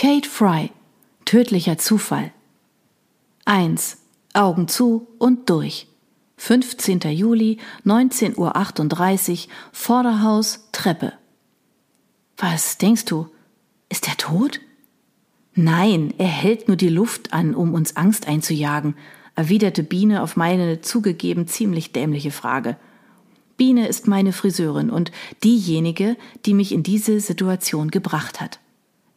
Kate Fry. Tödlicher Zufall. 1. Augen zu und durch. 15. Juli, 19.38 Uhr, Vorderhaus, Treppe. Was denkst du? Ist er tot? Nein, er hält nur die Luft an, um uns Angst einzujagen, erwiderte Biene auf meine zugegeben ziemlich dämliche Frage. Biene ist meine Friseurin und diejenige, die mich in diese Situation gebracht hat.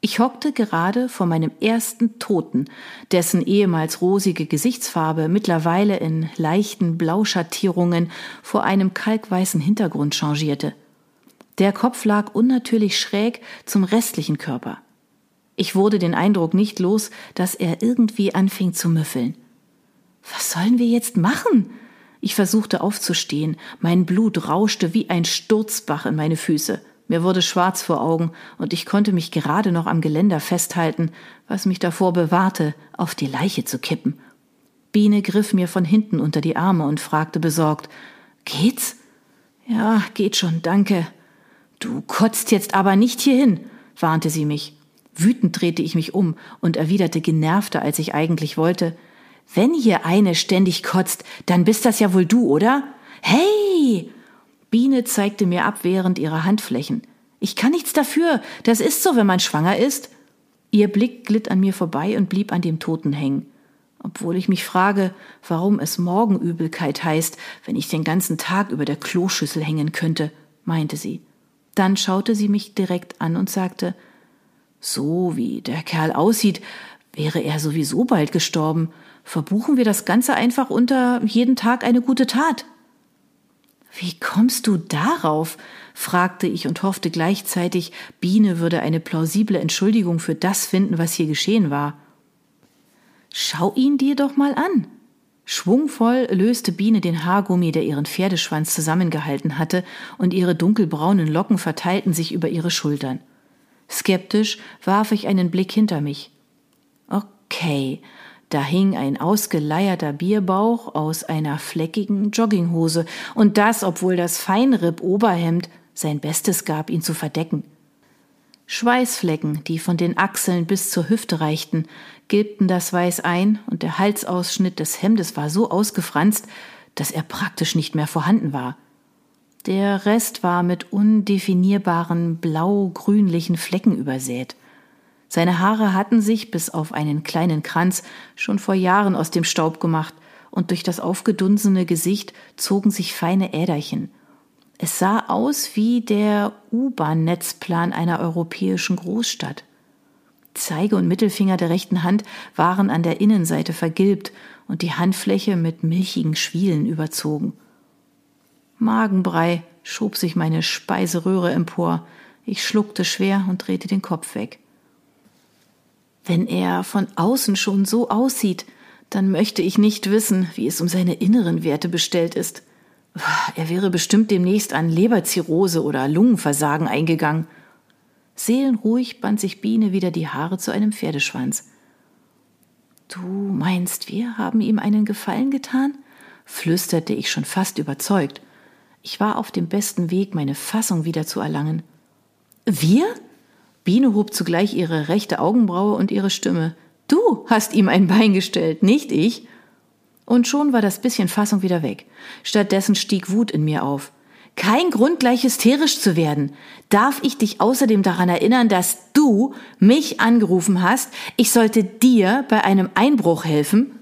Ich hockte gerade vor meinem ersten Toten, dessen ehemals rosige Gesichtsfarbe mittlerweile in leichten Blauschattierungen vor einem kalkweißen Hintergrund changierte. Der Kopf lag unnatürlich schräg zum restlichen Körper. Ich wurde den Eindruck nicht los, dass er irgendwie anfing zu müffeln. Was sollen wir jetzt machen? Ich versuchte aufzustehen, mein Blut rauschte wie ein Sturzbach in meine Füße. Mir wurde schwarz vor Augen und ich konnte mich gerade noch am Geländer festhalten, was mich davor bewahrte, auf die Leiche zu kippen. Biene griff mir von hinten unter die Arme und fragte besorgt, Geht's? Ja, geht schon, danke. Du kotzt jetzt aber nicht hierhin, warnte sie mich. Wütend drehte ich mich um und erwiderte genervter, als ich eigentlich wollte, wenn hier eine ständig kotzt, dann bist das ja wohl du, oder? Hey! Biene zeigte mir abwehrend ihre Handflächen. Ich kann nichts dafür. Das ist so, wenn man schwanger ist. Ihr Blick glitt an mir vorbei und blieb an dem Toten hängen. Obwohl ich mich frage, warum es Morgenübelkeit heißt, wenn ich den ganzen Tag über der Kloschüssel hängen könnte, meinte sie. Dann schaute sie mich direkt an und sagte, so wie der Kerl aussieht, wäre er sowieso bald gestorben verbuchen wir das Ganze einfach unter jeden Tag eine gute Tat. Wie kommst du darauf? fragte ich und hoffte gleichzeitig, Biene würde eine plausible Entschuldigung für das finden, was hier geschehen war. Schau ihn dir doch mal an. Schwungvoll löste Biene den Haargummi, der ihren Pferdeschwanz zusammengehalten hatte, und ihre dunkelbraunen Locken verteilten sich über ihre Schultern. Skeptisch warf ich einen Blick hinter mich. Okay, da hing ein ausgeleierter Bierbauch aus einer fleckigen Jogginghose, und das, obwohl das Feinripp-Oberhemd sein Bestes gab, ihn zu verdecken. Schweißflecken, die von den Achseln bis zur Hüfte reichten, gilbten das Weiß ein, und der Halsausschnitt des Hemdes war so ausgefranst, dass er praktisch nicht mehr vorhanden war. Der Rest war mit undefinierbaren blau-grünlichen Flecken übersät. Seine Haare hatten sich, bis auf einen kleinen Kranz, schon vor Jahren aus dem Staub gemacht, und durch das aufgedunsene Gesicht zogen sich feine Äderchen. Es sah aus wie der U-Bahn-Netzplan einer europäischen Großstadt. Zeige und Mittelfinger der rechten Hand waren an der Innenseite vergilbt und die Handfläche mit milchigen Schwielen überzogen. Magenbrei schob sich meine Speiseröhre empor. Ich schluckte schwer und drehte den Kopf weg. Wenn er von außen schon so aussieht, dann möchte ich nicht wissen, wie es um seine inneren Werte bestellt ist. Er wäre bestimmt demnächst an Leberzirrhose oder Lungenversagen eingegangen. Seelenruhig band sich Biene wieder die Haare zu einem Pferdeschwanz. Du meinst, wir haben ihm einen Gefallen getan? flüsterte ich schon fast überzeugt. Ich war auf dem besten Weg, meine Fassung wieder zu erlangen. Wir? Biene hob zugleich ihre rechte Augenbraue und ihre Stimme. Du hast ihm ein Bein gestellt, nicht ich. Und schon war das bisschen Fassung wieder weg. Stattdessen stieg Wut in mir auf. Kein Grund, gleich hysterisch zu werden. Darf ich dich außerdem daran erinnern, dass du mich angerufen hast, ich sollte dir bei einem Einbruch helfen?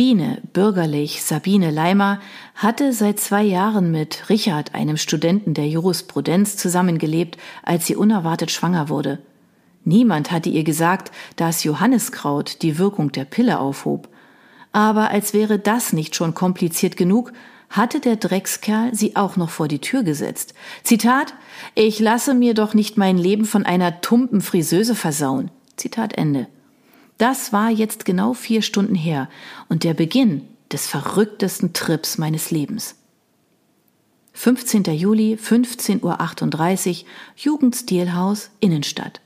Biene, bürgerlich Sabine Leimer, hatte seit zwei Jahren mit Richard, einem Studenten der Jurisprudenz, zusammengelebt, als sie unerwartet schwanger wurde. Niemand hatte ihr gesagt, dass Johanniskraut die Wirkung der Pille aufhob. Aber als wäre das nicht schon kompliziert genug, hatte der Dreckskerl sie auch noch vor die Tür gesetzt. Zitat, ich lasse mir doch nicht mein Leben von einer tumpen Friseuse versauen. Zitat Ende. Das war jetzt genau vier Stunden her und der Beginn des verrücktesten Trips meines Lebens. 15. Juli, 15.38 Uhr, Jugendstilhaus, Innenstadt.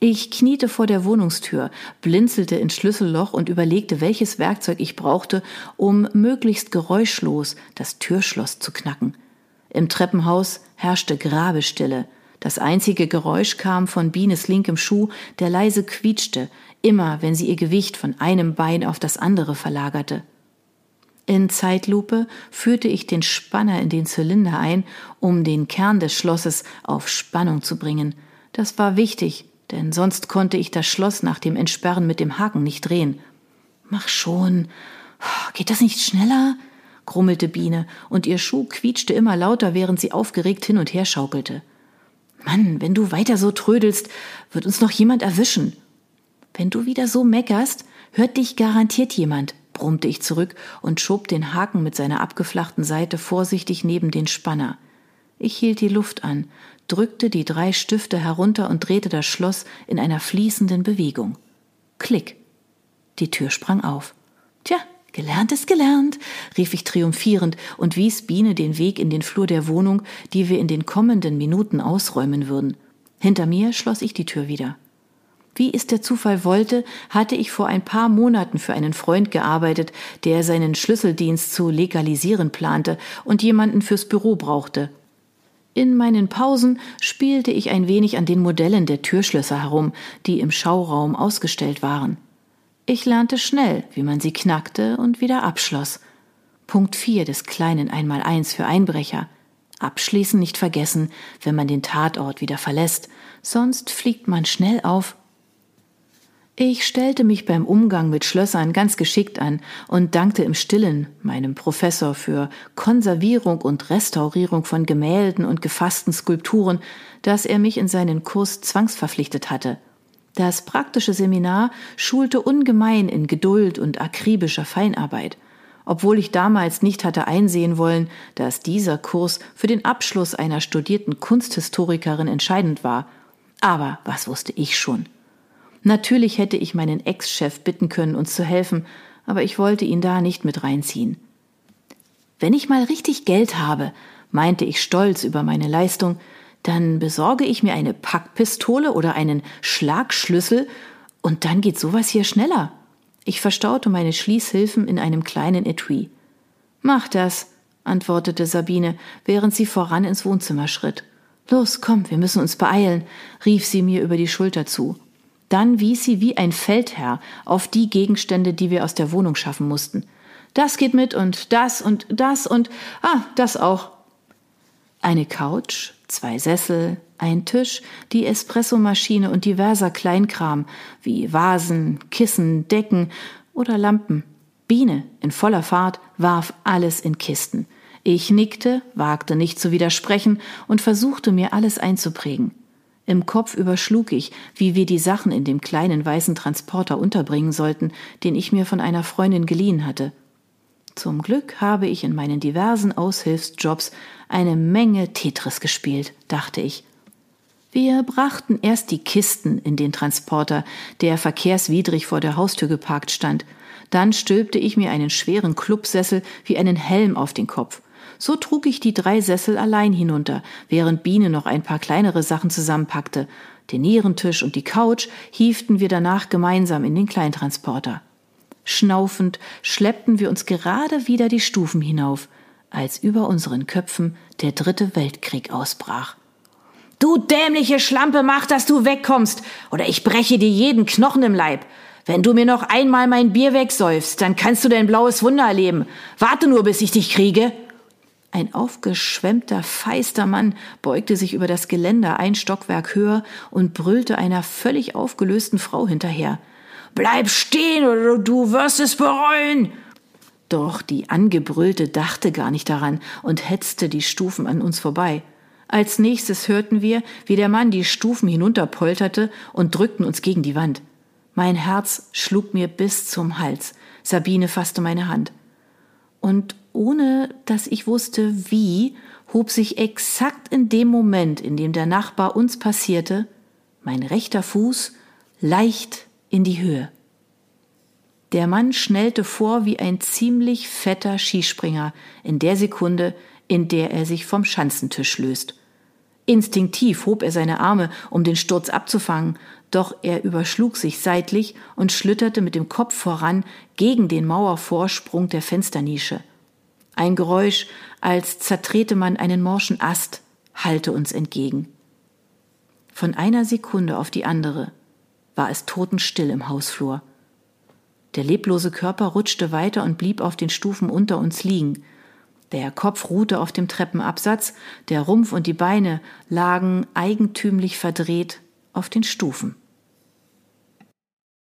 Ich kniete vor der Wohnungstür, blinzelte ins Schlüsselloch und überlegte, welches Werkzeug ich brauchte, um möglichst geräuschlos das Türschloss zu knacken. Im Treppenhaus herrschte Grabestille. Das einzige Geräusch kam von Bienes linkem Schuh, der leise quietschte, immer wenn sie ihr Gewicht von einem Bein auf das andere verlagerte. In Zeitlupe führte ich den Spanner in den Zylinder ein, um den Kern des Schlosses auf Spannung zu bringen. Das war wichtig, denn sonst konnte ich das Schloss nach dem Entsperren mit dem Haken nicht drehen. Mach schon. Geht das nicht schneller? grummelte Biene, und ihr Schuh quietschte immer lauter, während sie aufgeregt hin und her schaukelte. Mann, wenn du weiter so trödelst, wird uns noch jemand erwischen. Wenn du wieder so meckerst, hört dich garantiert jemand, brummte ich zurück und schob den Haken mit seiner abgeflachten Seite vorsichtig neben den Spanner. Ich hielt die Luft an, drückte die drei Stifte herunter und drehte das Schloss in einer fließenden Bewegung. Klick. Die Tür sprang auf. Tja, gelernt ist gelernt, rief ich triumphierend und wies Biene den Weg in den Flur der Wohnung, die wir in den kommenden Minuten ausräumen würden. Hinter mir schloss ich die Tür wieder. Wie es der Zufall wollte, hatte ich vor ein paar Monaten für einen Freund gearbeitet, der seinen Schlüsseldienst zu legalisieren plante und jemanden fürs Büro brauchte. In meinen Pausen spielte ich ein wenig an den Modellen der Türschlösser herum, die im Schauraum ausgestellt waren. Ich lernte schnell, wie man sie knackte und wieder abschloss. Punkt 4 des kleinen Einmaleins für Einbrecher. Abschließen nicht vergessen, wenn man den Tatort wieder verlässt, sonst fliegt man schnell auf ich stellte mich beim Umgang mit Schlössern ganz geschickt an und dankte im stillen meinem Professor für Konservierung und Restaurierung von Gemälden und gefassten Skulpturen, dass er mich in seinen Kurs zwangsverpflichtet hatte. Das praktische Seminar schulte ungemein in Geduld und akribischer Feinarbeit, obwohl ich damals nicht hatte einsehen wollen, dass dieser Kurs für den Abschluss einer studierten Kunsthistorikerin entscheidend war. Aber was wusste ich schon? Natürlich hätte ich meinen Ex-Chef bitten können, uns zu helfen, aber ich wollte ihn da nicht mit reinziehen. Wenn ich mal richtig Geld habe, meinte ich stolz über meine Leistung, dann besorge ich mir eine Packpistole oder einen Schlagschlüssel und dann geht sowas hier schneller. Ich verstaute meine Schließhilfen in einem kleinen Etui. Mach das, antwortete Sabine, während sie voran ins Wohnzimmer schritt. Los, komm, wir müssen uns beeilen, rief sie mir über die Schulter zu. Dann wies sie wie ein Feldherr auf die Gegenstände, die wir aus der Wohnung schaffen mussten. Das geht mit und das und das und ah, das auch. Eine Couch, zwei Sessel, ein Tisch, die Espressomaschine und diverser Kleinkram wie Vasen, Kissen, Decken oder Lampen. Biene in voller Fahrt warf alles in Kisten. Ich nickte, wagte nicht zu widersprechen und versuchte mir alles einzuprägen. Im Kopf überschlug ich, wie wir die Sachen in dem kleinen weißen Transporter unterbringen sollten, den ich mir von einer Freundin geliehen hatte. Zum Glück habe ich in meinen diversen Aushilfsjobs eine Menge Tetris gespielt, dachte ich. Wir brachten erst die Kisten in den Transporter, der verkehrswidrig vor der Haustür geparkt stand. Dann stülpte ich mir einen schweren Clubsessel wie einen Helm auf den Kopf. So trug ich die drei Sessel allein hinunter, während Biene noch ein paar kleinere Sachen zusammenpackte. Den Nierentisch und die Couch hieften wir danach gemeinsam in den Kleintransporter. Schnaufend schleppten wir uns gerade wieder die Stufen hinauf, als über unseren Köpfen der dritte Weltkrieg ausbrach. Du dämliche Schlampe, mach, dass du wegkommst, oder ich breche dir jeden Knochen im Leib. Wenn du mir noch einmal mein Bier wegsäufst, dann kannst du dein blaues Wunder erleben. Warte nur, bis ich dich kriege. Ein aufgeschwemmter, feister Mann beugte sich über das Geländer ein Stockwerk höher und brüllte einer völlig aufgelösten Frau hinterher. Bleib stehen oder du wirst es bereuen! Doch die Angebrüllte dachte gar nicht daran und hetzte die Stufen an uns vorbei. Als nächstes hörten wir, wie der Mann die Stufen hinunterpolterte und drückten uns gegen die Wand. Mein Herz schlug mir bis zum Hals. Sabine fasste meine Hand. Und ohne dass ich wusste wie, hob sich exakt in dem Moment, in dem der Nachbar uns passierte, mein rechter Fuß leicht in die Höhe. Der Mann schnellte vor wie ein ziemlich fetter Skispringer in der Sekunde, in der er sich vom Schanzentisch löst. Instinktiv hob er seine Arme, um den Sturz abzufangen, doch er überschlug sich seitlich und schlitterte mit dem Kopf voran gegen den Mauervorsprung der Fensternische. Ein Geräusch, als zertrete man einen morschen Ast, hallte uns entgegen. Von einer Sekunde auf die andere war es totenstill im Hausflur. Der leblose Körper rutschte weiter und blieb auf den Stufen unter uns liegen. Der Kopf ruhte auf dem Treppenabsatz, der Rumpf und die Beine lagen eigentümlich verdreht auf den Stufen.